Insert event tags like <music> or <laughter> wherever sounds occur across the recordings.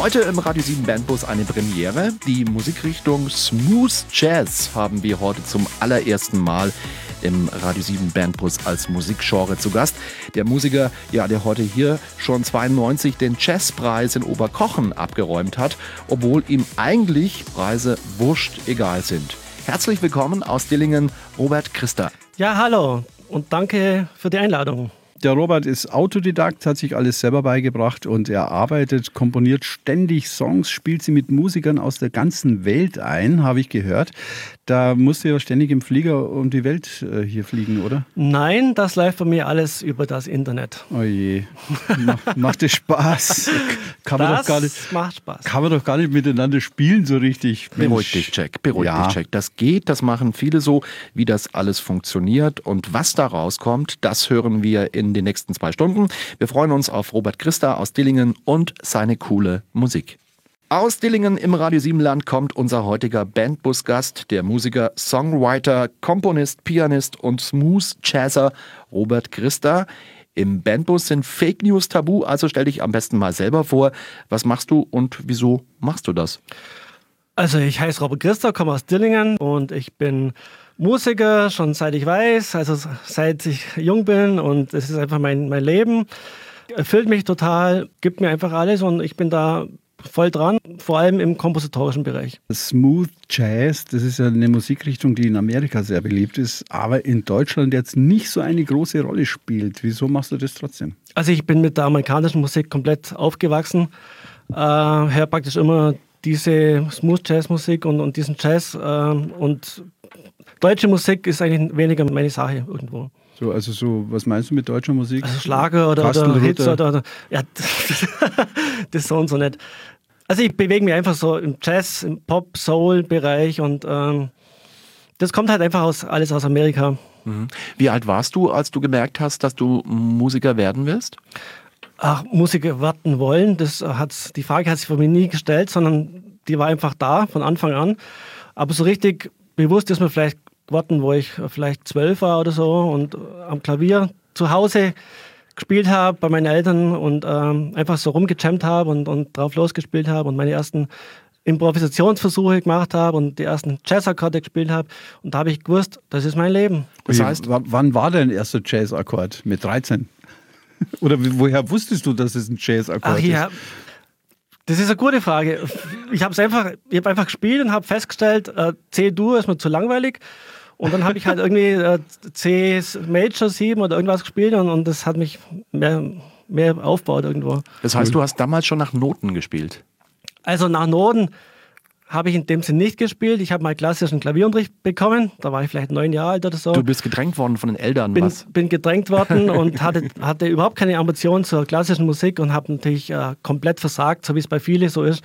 Heute im Radio 7 Bandbus eine Premiere. Die Musikrichtung Smooth Jazz haben wir heute zum allerersten Mal im Radio 7 Bandbus als Musikgenre zu Gast. Der Musiker, ja, der heute hier schon 92 den Jazzpreis in Oberkochen abgeräumt hat, obwohl ihm eigentlich Preise wurscht egal sind. Herzlich willkommen aus Dillingen, Robert Christa. Ja, hallo und danke für die Einladung. Der Robert ist Autodidakt, hat sich alles selber beigebracht und er arbeitet, komponiert ständig Songs, spielt sie mit Musikern aus der ganzen Welt ein, habe ich gehört. Da musst du ja ständig im Flieger um die Welt äh, hier fliegen, oder? Nein, das läuft bei mir alles über das Internet. Oh je. Mach, macht es Spaß? Kann das man doch gar nicht, macht Spaß. Kann man doch gar nicht miteinander spielen so richtig. Beruhig dich, Jack. Beruhig ja. dich, Jack. Das geht, das machen viele so, wie das alles funktioniert. Und was da rauskommt, das hören wir in den nächsten zwei Stunden. Wir freuen uns auf Robert Christa aus Dillingen und seine coole Musik. Aus Dillingen im Radio 7 Land kommt unser heutiger Bandbus-Gast, der Musiker, Songwriter, Komponist, Pianist und Smooth Jazzer Robert Christa. Im Bandbus sind Fake News tabu, also stell dich am besten mal selber vor. Was machst du und wieso machst du das? Also ich heiße Robert Christa, komme aus Dillingen und ich bin Musiker, schon seit ich weiß, also seit ich jung bin und es ist einfach mein, mein Leben. Erfüllt mich total, gibt mir einfach alles und ich bin da voll dran, vor allem im kompositorischen Bereich. Smooth Jazz, das ist ja eine Musikrichtung, die in Amerika sehr beliebt ist, aber in Deutschland jetzt nicht so eine große Rolle spielt. Wieso machst du das trotzdem? Also ich bin mit der amerikanischen Musik komplett aufgewachsen, äh, höre praktisch immer diese Smooth Jazz Musik und, und diesen Jazz äh, und deutsche Musik ist eigentlich weniger meine Sache irgendwo. So, also so, was meinst du mit deutscher Musik? Also Schlager oder, oder Hits oder, oder, ja, <laughs> das so und so nicht. Also ich bewege mich einfach so im Jazz, im Pop-Soul-Bereich und ähm, das kommt halt einfach aus, alles aus Amerika. Mhm. Wie alt warst du, als du gemerkt hast, dass du Musiker werden willst? Ach, Musiker werden wollen, das hat, die Frage hat sich von mir nie gestellt, sondern die war einfach da von Anfang an. Aber so richtig bewusst ist mir vielleicht geworden, wo ich vielleicht zwölf war oder so und am Klavier zu Hause gespielt habe bei meinen Eltern und ähm, einfach so rumgejammt habe und, und drauf losgespielt habe und meine ersten Improvisationsversuche gemacht habe und die ersten Jazzakkorde gespielt habe. Und da habe ich gewusst, das ist mein Leben. Das heißt, wann war dein erster Jazzakkord? Mit 13? <laughs> Oder woher wusstest du, dass es ein Jazzakkord ist? Ach ja, das ist eine gute Frage. Ich habe einfach, ich habe einfach gespielt und habe festgestellt, äh, C-Dur ist mir zu langweilig. Und dann habe ich halt irgendwie äh, C Major 7 oder irgendwas gespielt und, und das hat mich mehr, mehr aufgebaut irgendwo. Das heißt, du hast damals schon nach Noten gespielt? Also nach Noten habe ich in dem Sinne nicht gespielt. Ich habe mal klassischen Klavierunterricht bekommen. Da war ich vielleicht neun Jahre alt oder so. Du bist gedrängt worden von den Eltern, bin, was? Bin gedrängt worden <laughs> und hatte, hatte überhaupt keine Ambition zur klassischen Musik und habe natürlich äh, komplett versagt, so wie es bei vielen so ist.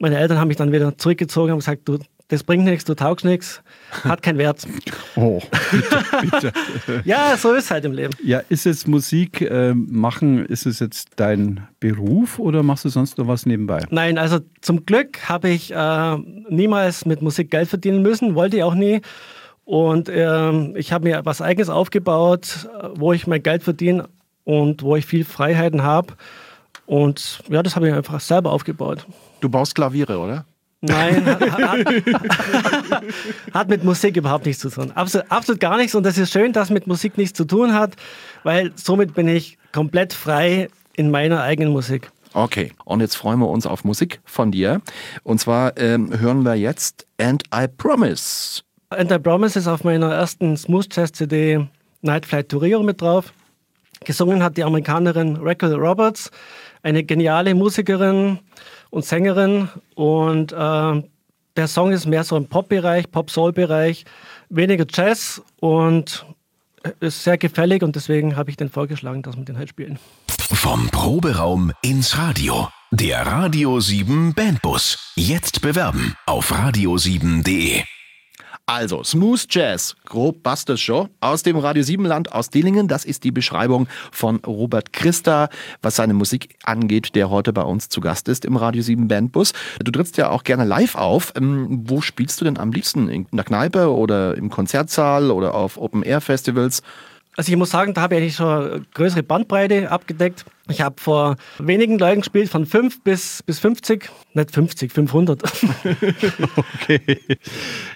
Meine Eltern haben mich dann wieder zurückgezogen und gesagt, du das bringt nichts, du taugst nichts, hat keinen Wert. <laughs> Oh, bitte, bitte. <laughs> ja, so ist es halt im Leben. Ja, ist es Musik äh, machen, ist es jetzt dein Beruf oder machst du sonst noch was nebenbei? Nein, also zum Glück habe ich äh, niemals mit Musik Geld verdienen müssen, wollte ich auch nie. Und äh, ich habe mir was Eigenes aufgebaut, wo ich mein Geld verdiene und wo ich viel Freiheiten habe. Und ja, das habe ich einfach selber aufgebaut. Du baust Klaviere, oder? Nein, hat, hat, <laughs> hat, mit Musik überhaupt nichts zu tun. Absolut, absolut gar nichts. Und das ist schön, dass mit Musik nichts zu tun hat, weil somit bin ich komplett frei in meiner eigenen Musik. Okay, und jetzt freuen wir uns auf Musik von dir. Und zwar ähm, hören wir jetzt And I Promise. And I Promise ist auf meiner ersten Smooth Jazz CD Night Flight to Rio mit drauf. Gesungen hat die Amerikanerin Raquel Roberts, eine geniale Musikerin, und Sängerin. Und äh, der Song ist mehr so im Pop-Bereich, Pop-Soul-Bereich, weniger Jazz und ist sehr gefällig und deswegen habe ich den vorgeschlagen, dass wir den halt spielen. Vom Proberaum ins Radio. Der Radio 7 Bandbus. Jetzt bewerben auf radio7.de. Also, Smooth Jazz, grob schon. Aus dem Radio 7 Land aus Dillingen, das ist die Beschreibung von Robert Christa, was seine Musik angeht, der heute bei uns zu Gast ist im Radio 7 Bandbus. Du trittst ja auch gerne live auf. Ähm, wo spielst du denn am liebsten? In der Kneipe oder im Konzertsaal oder auf Open-Air-Festivals? Also ich muss sagen, da habe ich eigentlich schon eine größere Bandbreite abgedeckt. Ich habe vor wenigen Leuten gespielt, von 5 bis, bis 50. Nicht 50, 500. <laughs> okay.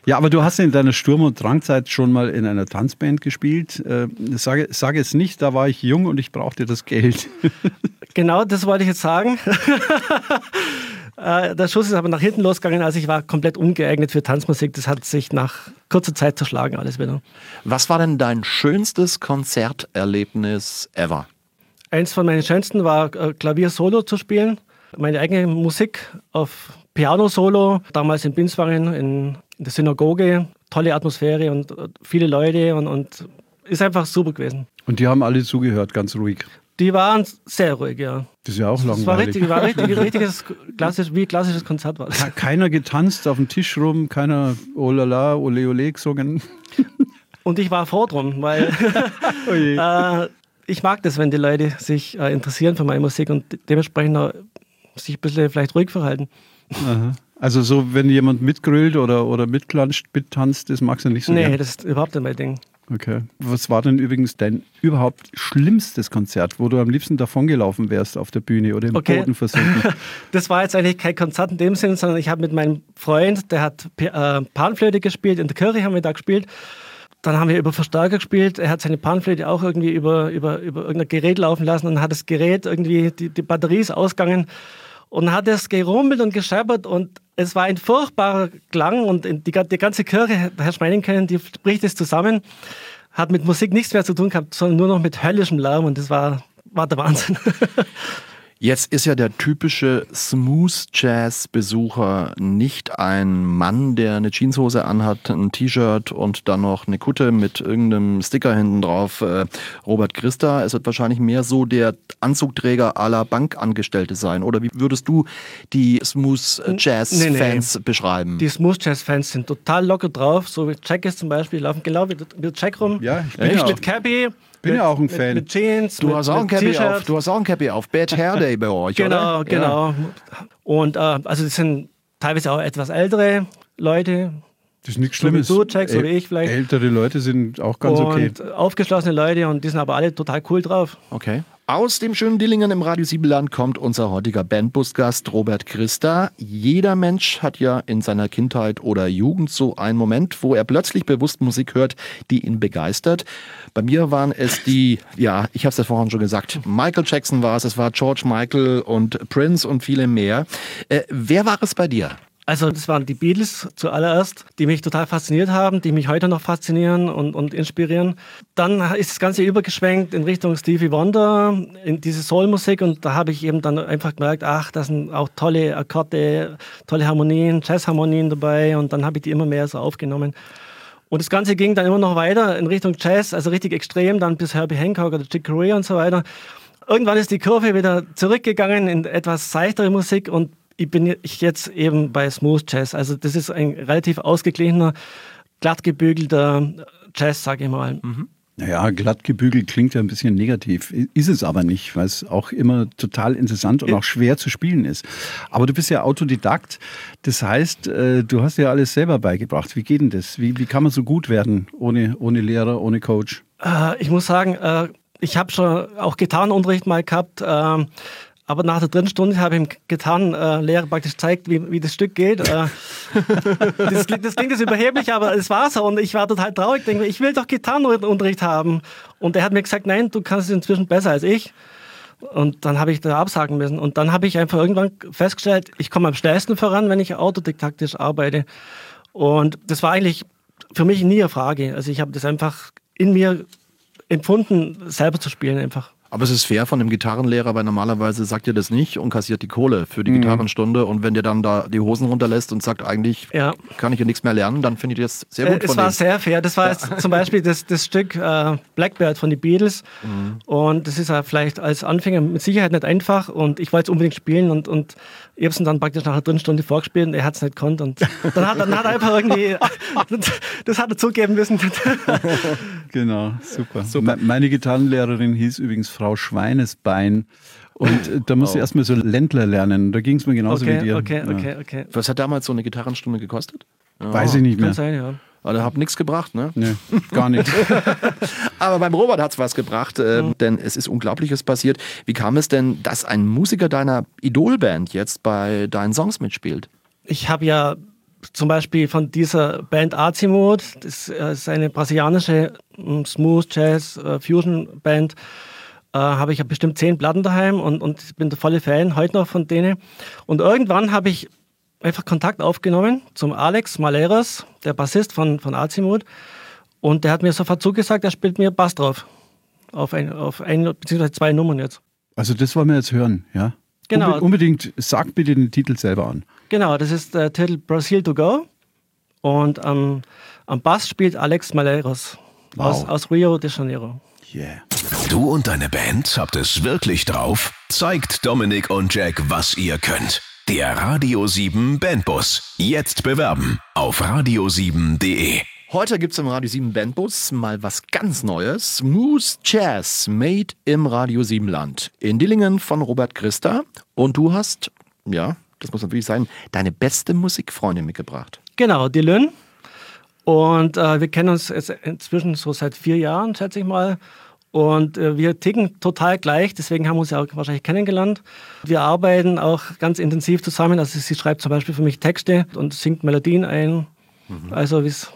Ja, aber du hast in deiner Sturm- und Drangzeit schon mal in einer Tanzband gespielt. Äh, sage, sage es nicht, da war ich jung und ich brauchte das Geld. genau, das wollte ich jetzt sagen. <laughs> Äh, der Schuss ist aber nach hinten losgegangen, also ich war komplett ungeeignet für Tanzmusik. Das hat sich nach kurzer Zeit zerschlagen, alles wieder. Was war denn dein schönstes Konzerterlebnis ever? Eins von meinen schönsten war äh, Klavier-Solo zu spielen. Meine eigene Musik auf Piano-Solo, damals in Binswangen in, in der Synagoge. Tolle Atmosphäre und äh, viele Leute und, und ist einfach super gewesen. Und die haben alle zugehört, ganz ruhig. Die waren sehr ruhig, ja. Das ist ja auch langweilig. Das war richtig, war richtig, <laughs> richtiges, klassisch, wie klassisches Konzert war das. Keiner getanzt auf dem Tisch rum, keiner oh la la, ole ole gesungen. <laughs> Und ich war froh drum, weil <laughs> oh äh, ich mag das, wenn die Leute sich äh, interessieren für meine Musik und dementsprechend auch sich ein bisschen vielleicht ruhig verhalten. Aha. Also so, wenn jemand mitgrölt oder, oder mitklatscht, mittanzt, das magst du nicht so Nee, gern. das ist überhaupt nicht mein Ding. Okay. Was war denn übrigens dein überhaupt schlimmstes Konzert, wo du am liebsten davongelaufen wärst auf der Bühne oder im Okay. Boden versunken? <laughs> Das war jetzt eigentlich kein Konzert in dem Sinn, sondern ich habe mit meinem Freund, der hat äh, Panflöte gespielt, in der Kirche haben wir da gespielt. Dann haben wir über Verstärker gespielt. Er hat seine Panflöte auch irgendwie über, über, über irgendein Gerät laufen lassen und dann hat das Gerät irgendwie, die, die Batterie ist ausgegangen und hat es gerummelt und gescheppert und es war ein furchtbarer Klang und die, die ganze Kirche, Herr können, die bricht es zusammen. Hat mit Musik nichts mehr zu tun gehabt, sondern nur noch mit höllischem Lärm und das war, war der Wahnsinn. <laughs> Jetzt ist ja der typische Smooth-Jazz-Besucher nicht ein Mann, der eine Jeanshose anhat, ein T-Shirt und dann noch eine Kutte mit irgendeinem Sticker hinten drauf. Äh, Robert Christa, es wird wahrscheinlich mehr so der Anzugträger aller Bankangestellte sein. Oder wie würdest du die Smooth-Jazz-Fans Nee, beschreiben? Die Smooth Jazz Fans sind total locker drauf, so wie Jack ist zum Beispiel, laufen genau wie, Jack rum. Ja, ich bin ja auch- mit Cappy. Bin mit, ja auch ein mit, Fan. Mit Jeans, du, mit, hast auch ein mit Cappy T-Shirt. auf, du hast auch ein Cappy auf. Bad Hair Day bei euch, Genau, oder? genau. Und äh, also das sind teilweise auch etwas ältere Leute Das ist nichts So wie Schlimmes. du, Äl- wie ich vielleicht. Ältere Leute sind auch ganz und okay. aufgeschlossene Leute und die sind aber alle total cool drauf. Okay. Aus dem schönen Dillingen im Radio Siebeland kommt unser heutiger Bandbusgast Robert Christa. Jeder Mensch hat ja in seiner Kindheit oder Jugend so einen Moment, wo er plötzlich bewusst Musik hört, die ihn begeistert. Bei mir waren es die, <laughs> ja, ich habe es ja vorhin schon gesagt, Michael Jackson war es, es war George Michael und Prince und viele mehr. Äh, wer war es bei dir? Also das waren die Beatles zuallererst, die mich total fasziniert haben, die mich heute noch faszinieren und, und inspirieren. Dann ist das Ganze übergeschwenkt in Richtung Stevie Wonder, in diese Soulmusik und da habe ich eben dann einfach gemerkt, ach, da sind auch tolle Akkorde, tolle Harmonien, Jazzharmonien dabei und dann habe ich die immer mehr so aufgenommen. Und das Ganze ging dann immer noch weiter in Richtung Jazz, also richtig extrem, dann bis Herbie Hancock oder Chick Corea und so weiter. Irgendwann ist die Kurve wieder zurückgegangen in etwas seichtere Musik und ich bin ich jetzt eben bei Smooth Jazz. Also das ist ein relativ ausgeglichener, glatt gebügelter Jazz, sage ich mal. Naja, glatt gebügelt klingt ja ein bisschen negativ. Ist es aber nicht, weil es auch immer total interessant und auch schwer zu spielen ist. Aber du bist ja Autodidakt. Das heißt, äh, du hast ja alles selber beigebracht. Wie geht denn das? Wie, wie kann man so gut werden ohne, ohne Lehrer, ohne Coach? Äh, ich muss sagen, äh, ich habe schon auch Gitarrenunterricht mal gehabt. ähm, aber nach der dritten Stunde habe ich dem Gitarrenlehrer praktisch gezeigt, wie, wie das Stück geht. Äh, <laughs> das, klingt- das klingt jetzt überheblich, aber es war so. Und ich war total traurig. Denke, mir, ich will doch Gitarrenunterricht haben. Und er hat mir gesagt, nein, du kannst es inzwischen besser als ich. Und dann habe ich da absagen müssen. Und dann habe ich einfach irgendwann festgestellt, ich komme am schnellsten voran, wenn ich autodidaktisch arbeite. Und das war eigentlich für mich nie eine Frage. Also ich habe das einfach in mir empfunden, selber zu spielen einfach. Aber es ist fair von dem Gitarrenlehrer, weil normalerweise sagt ihr das nicht und kassiert die Kohle für die mhm. Gitarrenstunde. Und wenn dir dann da die Hosen runterlässt und sagt, eigentlich ja. kann ich ja nichts mehr lernen, dann finde ich das sehr gut. Äh, es war dem. sehr fair. Das war jetzt zum Beispiel das, das Stück äh, Blackbird von den Beatles. Mhm. Und das ist ja vielleicht als Anfänger mit Sicherheit nicht einfach. Und ich wollte es unbedingt spielen und, und ich habe es dann praktisch nach einer dritten Stunde vorgespielt und er hat es nicht gekonnt. Und dann hat, dann hat er einfach irgendwie, <laughs> das hat er zugeben müssen. <laughs> genau, super. super. Meine Gitarrenlehrerin hieß übrigens Frau Schweinesbein. Und <laughs> da musste oh. ich erstmal so Ländler lernen. Da ging es mir genauso okay, wie dir. Okay, okay, okay. Was hat damals so eine Gitarrenstunde gekostet? Ja. Weiß ich nicht mehr. Kann sein, ja. Aber also, hat nichts gebracht, ne? Nee, gar <laughs> nichts. Aber beim Robert hat es was gebracht, äh, mhm. denn es ist Unglaubliches passiert. Wie kam es denn, dass ein Musiker deiner Idolband jetzt bei deinen Songs mitspielt? Ich habe ja zum Beispiel von dieser Band Azimut, das ist eine brasilianische hm, Smooth Jazz äh, Fusion Band, äh, habe ich ja bestimmt zehn Platten daheim und, und bin der volle Fan heute noch von denen. Und irgendwann habe ich einfach Kontakt aufgenommen zum Alex Maleros, der Bassist von, von Azimut. Und der hat mir sofort zugesagt, er spielt mir Bass drauf. Auf ein, auf ein bzw. zwei Nummern jetzt. Also das wollen wir jetzt hören, ja? Genau. Unbe unbedingt, sag bitte den Titel selber an. Genau, das ist der Titel Brazil to Go. Und am, am Bass spielt Alex Maleros wow. aus, aus Rio de Janeiro. Yeah. Du und deine Band habt es wirklich drauf? Zeigt Dominik und Jack, was ihr könnt. Der Radio 7 Bandbus. Jetzt bewerben auf radio7.de. Heute gibt es im Radio 7 Bandbus mal was ganz Neues. Smooth Jazz, made im Radio 7 Land. In Dillingen von Robert Christa. Und du hast, ja, das muss natürlich sein, deine beste Musikfreundin mitgebracht. Genau, Lynn. Und äh, wir kennen uns jetzt inzwischen so seit vier Jahren, schätze ich mal. Und äh, wir ticken total gleich, deswegen haben wir uns ja auch wahrscheinlich kennengelernt. Wir arbeiten auch ganz intensiv zusammen. Also sie schreibt zum Beispiel für mich Texte und singt Melodien ein. Mhm. Also es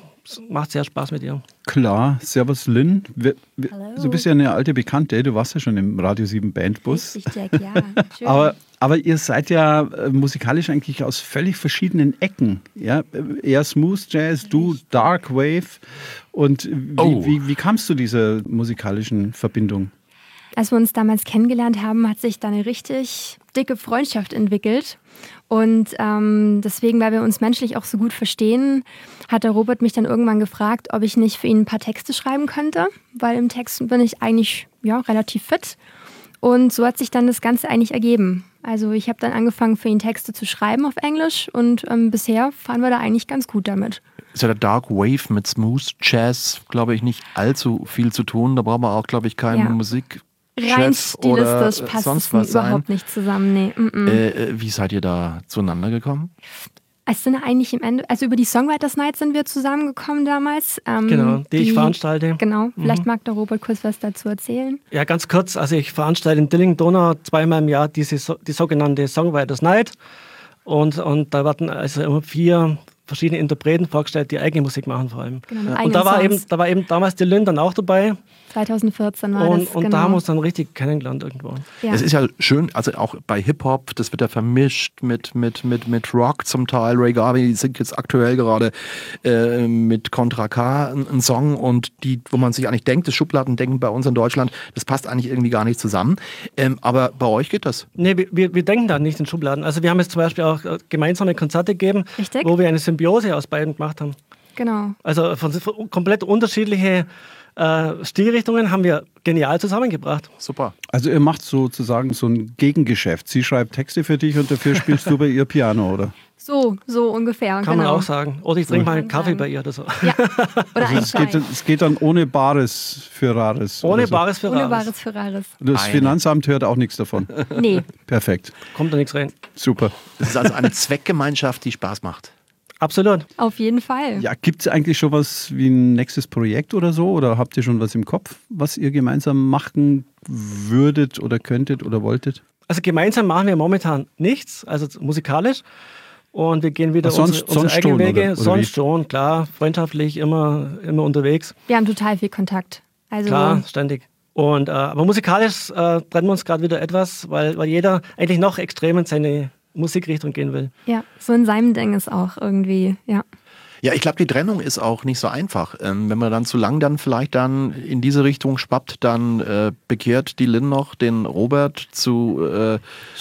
macht sehr Spaß mit ihr. Klar, Servus Lynn. Wir, wir, du bist ja eine alte Bekannte, du warst ja schon im Radio 7 Bandbus. Richtig, Jack, ja. <laughs> Schön. aber, aber ihr seid ja äh, musikalisch eigentlich aus völlig verschiedenen Ecken. Ja? Eher Smooth Jazz, du Dark Wave. Und wie, oh. wie, wie kamst du dieser musikalischen Verbindung? Als wir uns damals kennengelernt haben, hat sich da eine richtig dicke Freundschaft entwickelt. Und ähm, deswegen, weil wir uns menschlich auch so gut verstehen, hat der Robert mich dann irgendwann gefragt, ob ich nicht für ihn ein paar Texte schreiben könnte, weil im Text bin ich eigentlich ja, relativ fit. Und so hat sich dann das Ganze eigentlich ergeben. Also ich habe dann angefangen, für ihn Texte zu schreiben auf Englisch und ähm, bisher fahren wir da eigentlich ganz gut damit. Ist ja der Dark Wave mit Smooth Jazz, glaube ich, nicht allzu viel zu tun. Da braucht man auch, glaube ich, keine ja. Musik Rein stilistisch passt sonst was überhaupt nicht zusammen. Nee. Mm -mm. Äh, wie seid ihr da zueinander gekommen? Es sind eigentlich im Ende, also über die Songwriters Night sind wir zusammengekommen damals. Ähm, genau, die, die, ich veranstalte. Genau, vielleicht mhm. mag der Robert kurz was dazu erzählen. Ja, ganz kurz. Also ich veranstalte in Dilling-Donau zweimal im Jahr diese, die sogenannte Songwriters Night. Und, und da werden also immer vier verschiedene Interpreten vorgestellt, die eigene Musik machen vor allem. Genau, und da war, eben, da war eben damals die Lynn dann auch dabei. 2014 war und, das. Und genau. da uns dann richtig kennengelernt irgendwo. Ja. Es ist ja schön, also auch bei Hip-Hop, das wird ja vermischt mit, mit, mit, mit Rock zum Teil. Ray Garvey singt jetzt aktuell gerade äh, mit Contra K einen Song und die, wo man sich eigentlich denkt, das Schubladendenken bei uns in Deutschland, das passt eigentlich irgendwie gar nicht zusammen. Ähm, aber bei euch geht das? Nee, wir, wir denken da nicht in Schubladen. Also wir haben jetzt zum Beispiel auch äh, gemeinsame Konzerte gegeben, Richtig? wo wir eine Symbiose aus beiden gemacht haben. Genau. Also von, von komplett unterschiedliche äh, Stilrichtungen haben wir genial zusammengebracht. Super. Also ihr macht sozusagen so ein Gegengeschäft. Sie schreibt Texte für dich und dafür spielst du bei ihr Piano, oder? <laughs> So, so ungefähr. Kann genau. man auch sagen. Oder ich trinke mal einen Kaffee bei ihr oder so. Ja. <laughs> Oder also es, geht, es geht dann ohne Bares für Rares. Ohne so. Bares für Rares. Ohne Bares für Rares. Das Eine. Finanzamt hört auch nichts davon. Nee. Perfekt. Kommt da nichts rein. Super. Das ist also eine Zweckgemeinschaft, die Spaß macht. Absolut. Auf jeden Fall. Ja, gibt es eigentlich schon was wie ein nächstes Projekt oder so? Oder habt ihr schon was im Kopf, was ihr gemeinsam machen würdet oder könntet oder wolltet? Also gemeinsam machen wir momentan nichts, also musikalisch. Und wir gehen wieder Ach, sonst, unsere, unsere eigenen Wege. Oder, oder sonst wie? schon, klar, freundschaftlich, immer, immer unterwegs. Wir haben total viel Kontakt. Also klar, ständig. Und, äh, aber musikalisch äh, trennen wir uns gerade wieder etwas, weil, weil jeder eigentlich noch extrem in seine Musikrichtung gehen will. Ja, so in seinem Ding ist auch irgendwie, ja. Ja, ich glaube, die Trennung ist auch nicht so einfach. Ähm, wenn man dann zu lang dann vielleicht dann in diese Richtung spappt, dann äh, bekehrt die Lynn noch den Robert zu äh,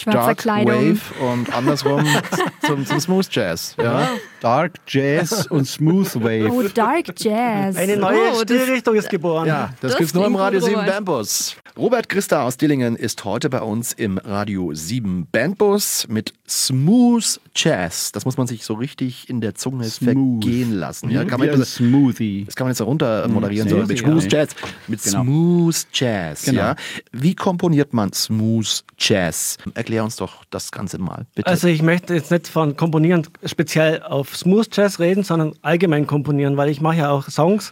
Dark Kleidung. Wave und andersrum <laughs> zum, zum, Smooth Jazz. Ja? Dark Jazz und Smooth Wave. Oh, Dark Jazz. Eine neue oh, Stilrichtung ist geboren. Ja, das, das gibt's nur im Radio 7 Bandbus. Robert Christa aus Dillingen ist heute bei uns im Radio 7 Bandbus mit Smooth Jazz. Das muss man sich so richtig in der Zunge Smooth. Vergehen lassen. Ja, kann man ein Smoothie. Das kann man jetzt runter moderieren, so mit Smooth Jazz. Mit genau. Smooth Jazz. Genau. Ja. Wie komponiert man Smooth Jazz? Erklär uns doch das Ganze mal, bitte. Also ich möchte jetzt nicht von Komponieren speziell auf Smooth Jazz reden, sondern allgemein komponieren, weil ich mache ja auch Songs,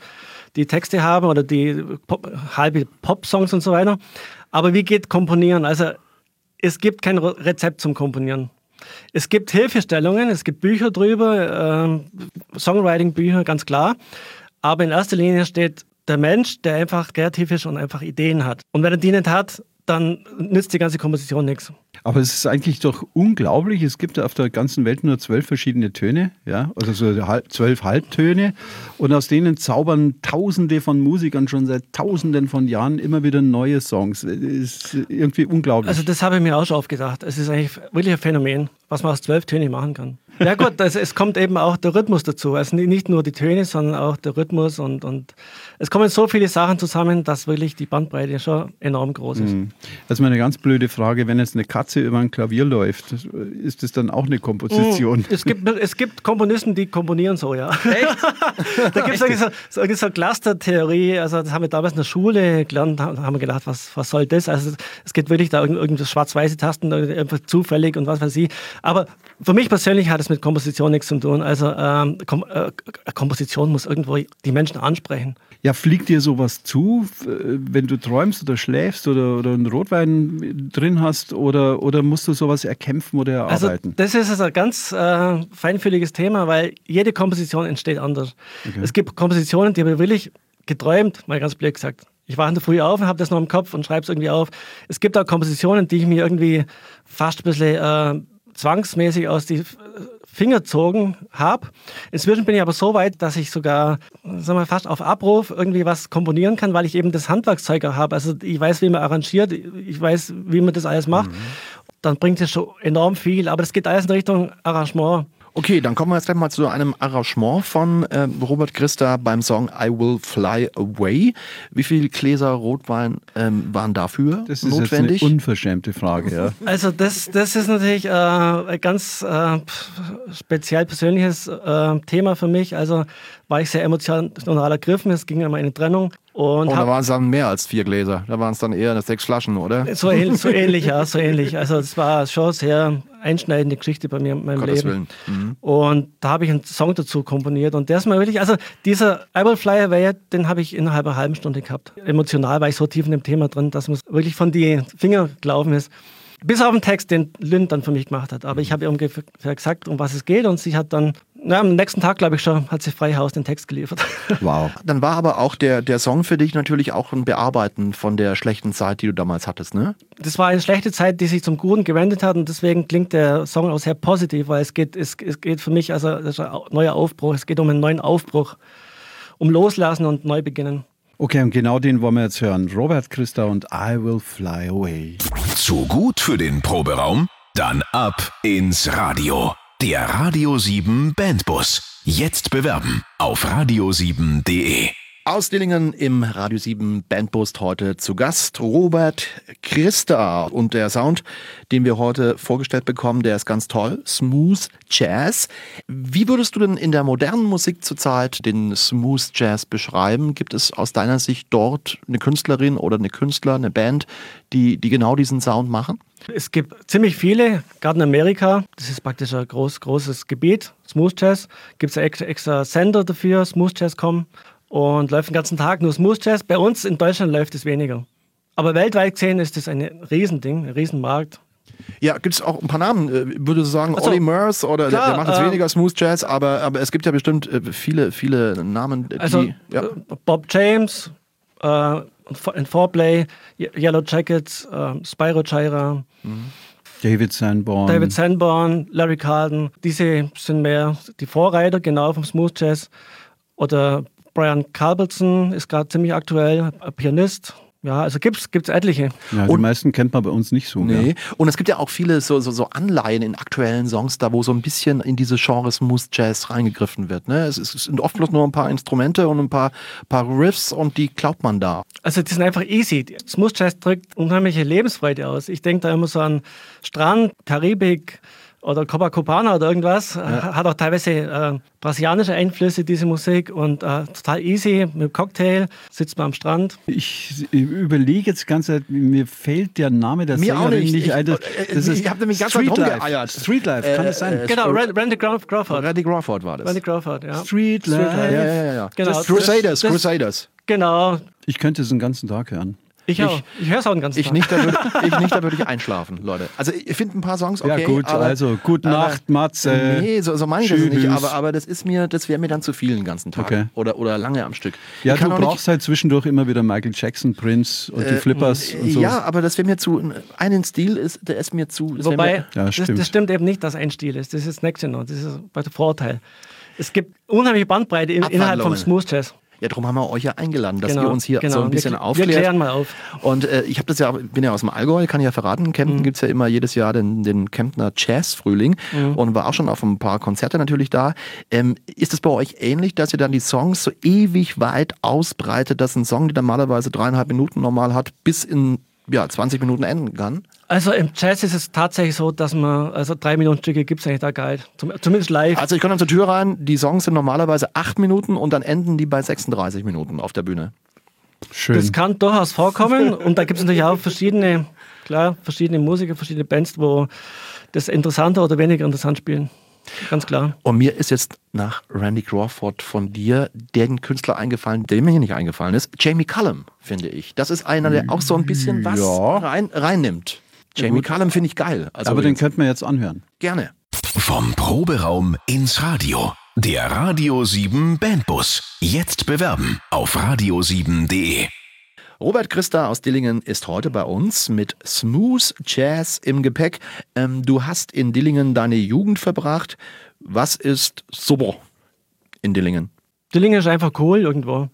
die Texte haben oder die Pop, halbe Pop-Songs und so weiter. Aber wie geht Komponieren? Also es gibt kein Rezept zum Komponieren. Es gibt Hilfestellungen, es gibt Bücher drüber, äh, Songwriting-Bücher, ganz klar. Aber in erster Linie steht der Mensch, der einfach kreativ ist und einfach Ideen hat. Und wenn er die nicht hat, dann nützt die ganze Komposition nichts. Aber es ist eigentlich doch unglaublich. Es gibt auf der ganzen Welt nur zwölf verschiedene Töne, ja, also so zwölf Halbtöne. Und aus denen zaubern Tausende von Musikern schon seit Tausenden von Jahren immer wieder neue Songs. Das ist irgendwie unglaublich. Also das habe ich mir auch schon oft gedacht. Es ist eigentlich wirklich ein Phänomen, was man aus zwölf Tönen machen kann. Ja gut, also es kommt eben auch der Rhythmus dazu. Also nicht nur die Töne, sondern auch der Rhythmus und, und es kommen so viele Sachen zusammen, dass wirklich die Bandbreite schon enorm groß ist. Mhm. Das ist mal eine ganz blöde Frage, wenn jetzt eine Katze über ein Klavier läuft, ist das dann auch eine Komposition? Mhm. Es, gibt, es gibt Komponisten, die komponieren so, ja. Echt? <laughs> da gibt es so, so, so eine Cluster-Theorie, also das haben wir damals in der Schule gelernt, da haben wir gedacht, was, was soll das? Also es geht wirklich da irgendwas schwarz-weiße Tasten, einfach zufällig und was weiß ich. Aber für mich persönlich hat es mit Komposition nichts zu tun. Also ähm, Kom äh, Komposition muss irgendwo die Menschen ansprechen. Ja, fliegt dir sowas zu, wenn du träumst oder schläfst oder, oder einen Rotwein drin hast oder, oder musst du sowas erkämpfen oder also, erarbeiten? Also das ist also ein ganz äh, feinfühliges Thema, weil jede Komposition entsteht anders. Okay. Es gibt Kompositionen, die habe ich wirklich geträumt, mal ganz blöd gesagt. Ich wache in der Früh auf und habe das noch im Kopf und schreibe es irgendwie auf. Es gibt auch Kompositionen, die ich mir irgendwie fast ein bisschen äh, zwangsmäßig aus die Finger gezogen habe. Inzwischen bin ich aber so weit, dass ich sogar sagen wir, fast auf Abruf irgendwie was komponieren kann, weil ich eben das Handwerkszeug habe. Also ich weiß, wie man arrangiert, ich weiß, wie man das alles macht. Mhm. Dann bringt es schon enorm viel, aber das geht alles in Richtung Arrangement. Okay, dann kommen wir jetzt gleich mal zu einem Arrangement von äh, Robert Christa beim Song I Will Fly Away. Wie viele Gläser Rotwein ähm, waren dafür das ist notwendig? Jetzt eine unverschämte Frage, ja. <laughs> Also das, das ist natürlich äh, ein ganz äh, speziell persönliches äh, Thema für mich. Also war ich sehr emotional ergriffen. Es ging um eine Trennung. Und oh, da waren es dann mehr als vier Gläser. Da waren es dann eher sechs Flaschen, oder? So, ähnlich, so <laughs> ähnlich, ja, so ähnlich. Also es war schon sehr einschneidende Geschichte bei mir in meinem Gottes Leben. Mhm. Und da habe ich einen Song dazu komponiert. Und der ist mal wirklich, also dieser I Will Fly Away, den habe ich innerhalb einer halben Stunde gehabt. Emotional war ich so tief in dem Thema drin, dass mir wirklich von die Finger gelaufen ist. Bis auf den Text, den Lynn dann für mich gemacht hat. Aber ich habe ihr ungefähr gesagt, um was es geht. Und sie hat dann, na, am nächsten Tag, glaube ich schon, hat sie frei Haus den Text geliefert. <laughs> Wow. Dann war aber auch der, der Song für dich natürlich auch ein Bearbeiten von der schlechten Zeit, die du damals hattest, ne? Das war eine schlechte Zeit, die sich zum Guten gewendet hat. Und deswegen klingt der Song auch sehr positiv, weil es geht, es, es geht für mich, also das ist ein neuer Aufbruch. Es geht um einen neuen Aufbruch. Um Loslassen und Neubeginnen. Okay, und genau den wollen wir jetzt hören. Robert Christa und I Will Fly Away. Zu gut für den Proberaum? Dann ab ins Radio. Der Radio 7 Bandbus. Jetzt bewerben auf radio7.de. Aus Dillingen im Radio 7 Bandbus heute zu Gast Robert Christa. Und der Sound, den wir heute vorgestellt bekommen, der ist ganz toll. Smooth Jazz. Wie würdest du denn in der modernen Musik zurzeit den Smooth Jazz beschreiben? Gibt es aus deiner Sicht dort eine Künstlerin oder eine Künstler, eine Band, die, die genau diesen Sound machen? Es gibt ziemlich viele, gerade in Amerika, das ist praktisch ein groß, großes Gebiet, Smooth Jazz. Gibt es extra, extra Sender dafür, smoothjazz.com und läuft den ganzen Tag nur Smooth Jazz. Bei uns in Deutschland läuft es weniger. Aber weltweit gesehen ist das ein Riesending, ein Riesenmarkt. Ja, gibt es auch ein paar Namen, äh, würde sagen, also, Ollie Murs oder klar, der, der, macht jetzt äh, weniger Smooth Jazz, aber, aber es gibt ja bestimmt äh, viele, viele Namen, die. Also, ja. Bob James, äh, in Foreplay, Yellow Jackets, äh, Spyro Gyra. Mhm. David Sanborn. David Sanborn, Larry Carlton, diese sind mehr die Vorreiter genau vom Smooth Jazz. Oder Brian Carlson ist gerade ziemlich aktuell, Pianist, ja, also gibt es etliche. Ja, die und, meisten kennt man bei uns nicht so. Nee. Ja. Und es gibt ja auch viele so, so, so, Anleihen in aktuellen Songs, da wo so ein bisschen in diese Genres Smooth Jazz reingegriffen wird. Ne? Es, es, sind oft bloß nur ein paar Instrumente und ein paar, paar Riffs und die glaubt man da. Also die sind einfach easy. Smooth Jazz drückt unheimliche Lebensfreude aus. Ich denke da immer so an Strand, Karibik, oder Copacabana oder irgendwas. Ja. Hat auch teilweise äh, brasilianische Einflüsse, diese Musik. Und äh, total easy mit dem Cocktail, sitzt man am Strand. Ich überlege jetzt ganz, mir fehlt der Name der mir Sängerin nicht, nicht ein. Das, äh, das ich habe nämlich ganz Street Life. Street Life, kann das sein? Äh, genau, Randy Crawford. Randy Crawford war das. Randy Crawford, ja. Street Life. Ja, ja, ja. ja. Genau. Crusaders, das, Crusaders. Genau. Ich könnte es den ganzen Tag hören. Ich auch. Ich, ich höre es auch den ganzen ich Tag. Nicht, da würde <laughs> ich, nicht, da würde ich einschlafen, Leute. Also ich finde ein paar Songs okay. Ja gut, aber, also gute Nacht, Matze. Nee, so, so meine ich das nicht. Aber, aber das ist mir, das wäre mir dann zu viel den ganzen Tag. Okay. Oder, oder lange am Stück. Ja, du brauchst nicht, halt zwischendurch immer wieder Michael Jackson, Prince und äh, die Flippers und so. Ja, aber das wäre mir zu, einen Stil ist, der ist mir zu. Wobei, mir, ja, das, stimmt. das, stimmt eben nicht, dass ein Stil ist. Das ist das nächste noch. Das ist der Vorteil. Es gibt unheimliche Bandbreite innerhalb vom Smooth Jazz. Ja, darum haben wir euch ja eingeladen, dass genau, ihr uns hier genau. so ein bisschen wir, aufklärt. Wir klären mal auf. Und äh, ich habe das ja, bin ja aus dem Allgäu, kann ich ja verraten. In Kempten mhm. gibt es ja immer jedes Jahr den, den Kemptner Jazz-Frühling mhm. und war auch schon auf ein paar Konzerte natürlich da. Ähm, ist es bei euch ähnlich, dass ihr dann die Songs so ewig weit ausbreitet, dass ein Song, der normalerweise dreieinhalb Minuten normal hat, bis in ja, 20 Minuten enden kann? Also im Jazz ist es tatsächlich so, dass man, also drei Minuten Stücke gibt es eigentlich da geil. Zumindest live. Also ich komme dann zur Tür rein, die Songs sind normalerweise acht Minuten und dann enden die bei 36 Minuten auf der Bühne. Schön. Das kann durchaus vorkommen und da gibt es natürlich auch verschiedene, klar, verschiedene Musiker, verschiedene Bands, wo das interessanter oder weniger interessant spielen. Ganz klar. Und mir ist jetzt nach Randy Crawford von dir den Künstler eingefallen, der mir hier nicht eingefallen ist. Jamie Cullum, finde ich. Das ist einer, der auch so ein bisschen was ja. rein, reinnimmt. Jamie ja, Cullum finde ich geil. Also Aber den könnten wir jetzt anhören. Gerne. Vom Proberaum ins Radio. Der Radio 7 Bandbus. Jetzt bewerben auf radio7.de. Robert Christa aus Dillingen ist heute bei uns mit Smooth Jazz im Gepäck. Ähm, du hast in Dillingen deine Jugend verbracht. Was ist super in Dillingen? Dillingen ist einfach cool irgendwo.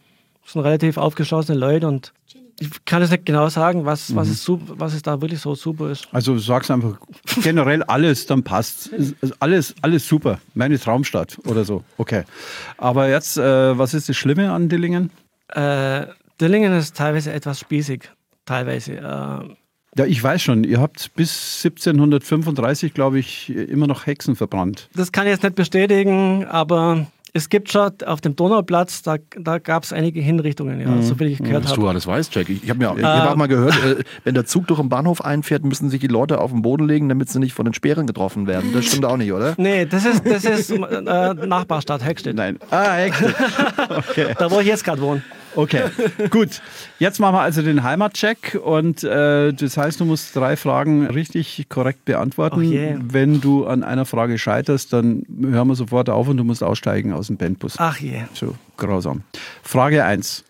Es sind relativ aufgeschlossene Leute und ich kann es nicht genau sagen, was, was, mhm. ist, was ist da wirklich so super ist. Also du sagst einfach generell alles, dann passt. Alles, alles super. Meine Traumstadt oder so. Okay. Aber jetzt, äh, was ist das Schlimme an Dillingen? Äh, Dillingen ist teilweise etwas spießig. Teilweise. Äh, ja, ich weiß schon, ihr habt bis 1735, glaube ich, immer noch Hexen verbrannt. Das kann ich jetzt nicht bestätigen, aber es gibt schon auf dem Donauplatz, da, da gab es einige Hinrichtungen, ja, mhm. so viel ich gehört habe. Was du alles weißt, Jack. Ich, ich habe äh, hab auch mal gehört, äh, wenn der Zug durch den Bahnhof einfährt, müssen sich die Leute auf den Boden legen, damit sie nicht von den Speeren getroffen werden. Das stimmt auch nicht, oder? Nee, das ist, das ist äh, Nachbarstadt Heckstedt. Nein. Ah, Heckstedt. <laughs> Okay. Da, wo ich jetzt gerade wohne. Okay, gut. Jetzt machen wir also den Heimatcheck und äh, das heißt, du musst drei Fragen richtig korrekt beantworten. Oh yeah. Wenn du an einer Frage scheiterst, dann hören wir sofort auf und du musst aussteigen aus dem Bandbus. Ach je. Yeah. So, grausam. Frage 1.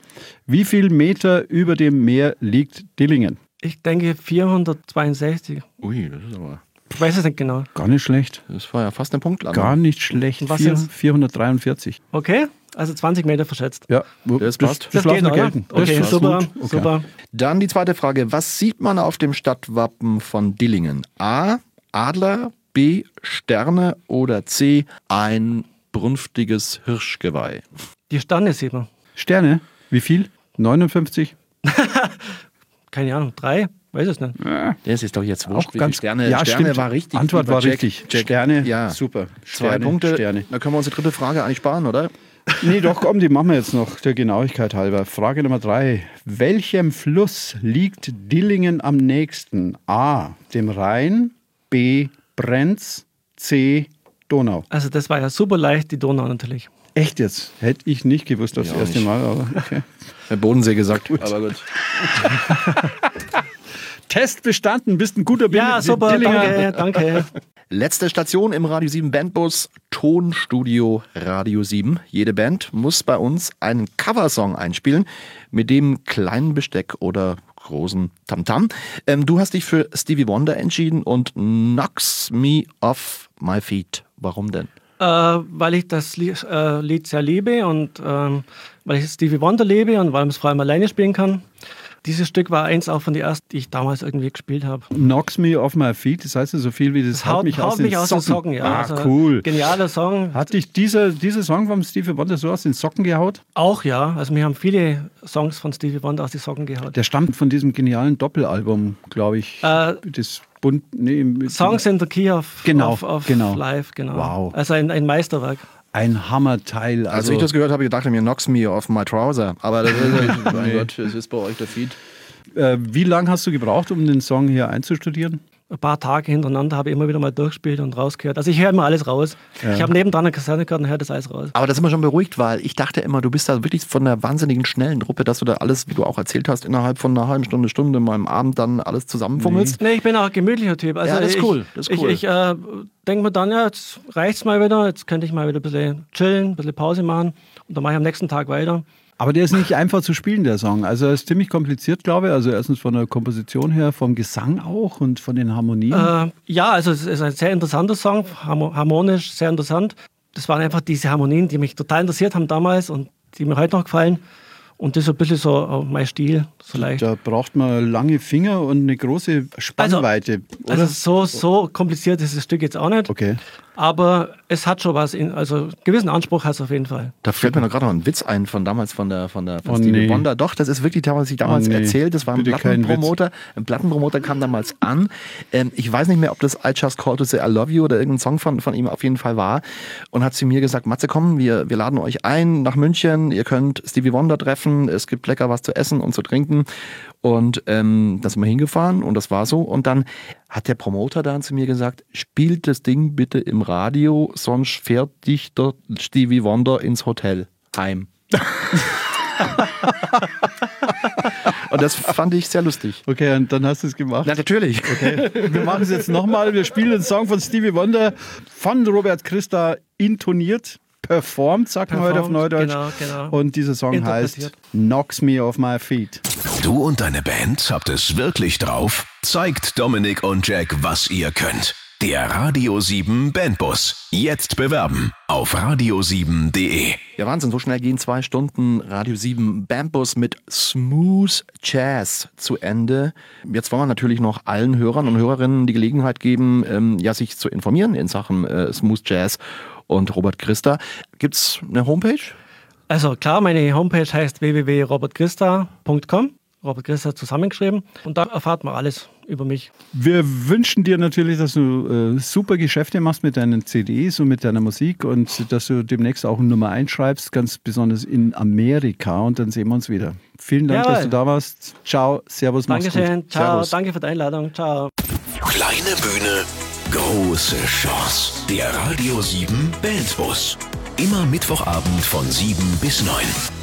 Wie viel Meter über dem Meer liegt Dillingen? Ich denke 462. Ui, das ist aber... Ich weiß es nicht genau. Gar nicht schlecht. Das war ja fast ein Punkt. Gar nicht schlecht. Was 4, 443. Okay. Also 20 Meter verschätzt. Ja, das passt. Das, das, geht, gelten. Okay, das super, okay. super. Dann die zweite Frage. Was sieht man auf dem Stadtwappen von Dillingen? A. Adler, B. Sterne oder C. Ein brünftiges Hirschgeweih? Die Sterne sieht man. Sterne? Wie viel? 59? <laughs> Keine Ahnung, drei? Weiß es nicht. Das ist doch jetzt wurscht. Auch ganz, Sterne, ja, Sterne stimmt. war richtig. Antwort war Jack, richtig. Jack. Sterne, ja. super. Sterne, Zwei Punkte. Sterne. Da können wir unsere dritte Frage eigentlich sparen, oder? Nee, doch, komm, die machen wir jetzt noch, der Genauigkeit halber. Frage Nummer drei. Welchem Fluss liegt Dillingen am nächsten? A. Dem Rhein, B. Brenz, C. Donau. Also, das war ja super leicht, die Donau natürlich. Echt jetzt? Hätte ich nicht gewusst das ja, erste nicht. Mal, aber okay. <laughs> Der Bodensee gesagt, gut. aber gut. <laughs> Test bestanden, bist ein guter Bild. Ja, super, Dillinger. danke, danke. Letzte Station im Radio 7 Bandbus, Tonstudio Radio 7. Jede Band muss bei uns einen Coversong einspielen, mit dem kleinen Besteck oder großen Tamtam. Ähm, du hast dich für Stevie Wonder entschieden und Knocks Me Off My Feet. Warum denn? Äh, weil ich das Lied, äh, Lied sehr liebe und ähm, weil ich Stevie Wonder liebe und weil man es vor allem alleine spielen kann. Dieses Stück war eins auch von den ersten, die ich damals irgendwie gespielt habe. Knocks me off my feet, das heißt ja so viel wie das, das haut, mich, haut aus, mich den aus, den Socken. Ja. Ah, also cool. Genialer Song. Hat dich dieser, dieser Song von Stevie Wonder so aus den Socken gehaut? Auch ja. Also wir haben viele Songs von Stevie Wonder aus den Socken gehaut. Der stammt von diesem genialen Doppelalbum, glaube ich. Äh, das Bund, nee, Songs in the Key of, genau, of, of genau. Life, genau. Wow. Also ein, ein Meisterwerk ein Hammerteil. Also, Als ich das gehört habe, gedacht ich mir, knocks me off my trouser. Aber das ist, mein <laughs> Gott, das ist bei euch der Feed. Äh, wie lange hast du gebraucht, um den Song hier einzustudieren? Ein paar Tage hintereinander habe ich immer wieder mal durchgespielt und rausgehört. Also ich höre immer alles raus. Ja. Ich habe nebendran eine Kaserne gehört und höre das alles raus. Aber da sind wir schon beruhigt, weil ich dachte immer, du bist da wirklich von der wahnsinnigen schnellen Truppe, dass du da alles, wie du auch erzählt hast, innerhalb von einer halben Stunde, Stunde mal am Abend dann alles zusammenfummelst. Nee. nee, ich bin auch ein gemütlicher Typ. Also ja, das ist cool. Das ist cool. Ich, ich äh, denke mir dann, ja, jetzt reicht es mal wieder, jetzt könnte ich mal wieder ein bisschen chillen, ein bisschen Pause machen und dann mache ich am nächsten Tag weiter. Aber der ist nicht einfach zu spielen, der Song. Also er ist ziemlich kompliziert, glaube ich. Also erstens von der Komposition her, vom Gesang auch und von den Harmonien. Äh, ja, also es ist ein sehr interessanter Song, harmonisch, sehr interessant. Das waren einfach diese Harmonien, die mich total interessiert haben damals und die mir heute noch gefallen. Und das ist ein bisschen so mein Stil, so leicht. Da braucht man lange Finger und eine große Spannweite. Also, also so, so kompliziert ist das Stück jetzt auch nicht. Okay. Aber es hat schon was, in, also gewissen Anspruch hat es auf jeden Fall. Da fällt mir noch gerade noch ein Witz ein von damals von der von der von oh, Stevie nee. Wonder. Doch, das ist wirklich damals, ich damals oh, nee. erzählt. Das war ein Plattenpromoter. Ein Plattenpromoter kam damals an. Ähm, ich weiß nicht mehr, ob das I Just Call to Say I Love You oder irgendein Song von, von ihm auf jeden Fall war. Und hat zu mir gesagt, Matze, komm, wir, wir laden euch ein nach München. Ihr könnt Stevie Wonder treffen. Es gibt lecker was zu essen und zu trinken. Und ähm, da sind wir hingefahren und das war so. Und dann hat der Promoter dann zu mir gesagt, spielt das Ding bitte im Radio, sonst fährt dich der Stevie Wonder ins Hotel heim. <laughs> und das fand ich sehr lustig. Okay, und dann hast du es gemacht? Na, natürlich. Okay. Wir machen es jetzt nochmal. Wir spielen den Song von Stevie Wonder von Robert Christa intoniert performt, sagt man heute auf Neudeutsch. Genau, genau. Und dieser Song heißt Knocks Me Off My Feet. Du und deine Band habt es wirklich drauf? Zeigt Dominik und Jack, was ihr könnt. Der Radio 7 Bandbus. Jetzt bewerben auf radio7.de. Ja, Wahnsinn, so schnell gehen zwei Stunden Radio 7 Bandbus mit Smooth Jazz zu Ende. Jetzt wollen wir natürlich noch allen Hörern und Hörerinnen die Gelegenheit geben, ähm, ja, sich zu informieren in Sachen äh, Smooth Jazz und Robert Christa. Gibt es eine Homepage? Also klar, meine Homepage heißt www.robertchrista.com. Robert Christa zusammengeschrieben und da erfahrt man alles über mich. Wir wünschen dir natürlich, dass du äh, super Geschäfte machst mit deinen CDs und mit deiner Musik und dass du demnächst auch eine Nummer einschreibst, ganz besonders in Amerika und dann sehen wir uns wieder. Vielen Dank, Jawohl. dass du da warst. Ciao, Servus, Dankeschön, ciao, Servus. danke für die Einladung, ciao. Kleine Bühne, große Chance. Der Radio 7 Bandbus. Immer Mittwochabend von 7 bis 9.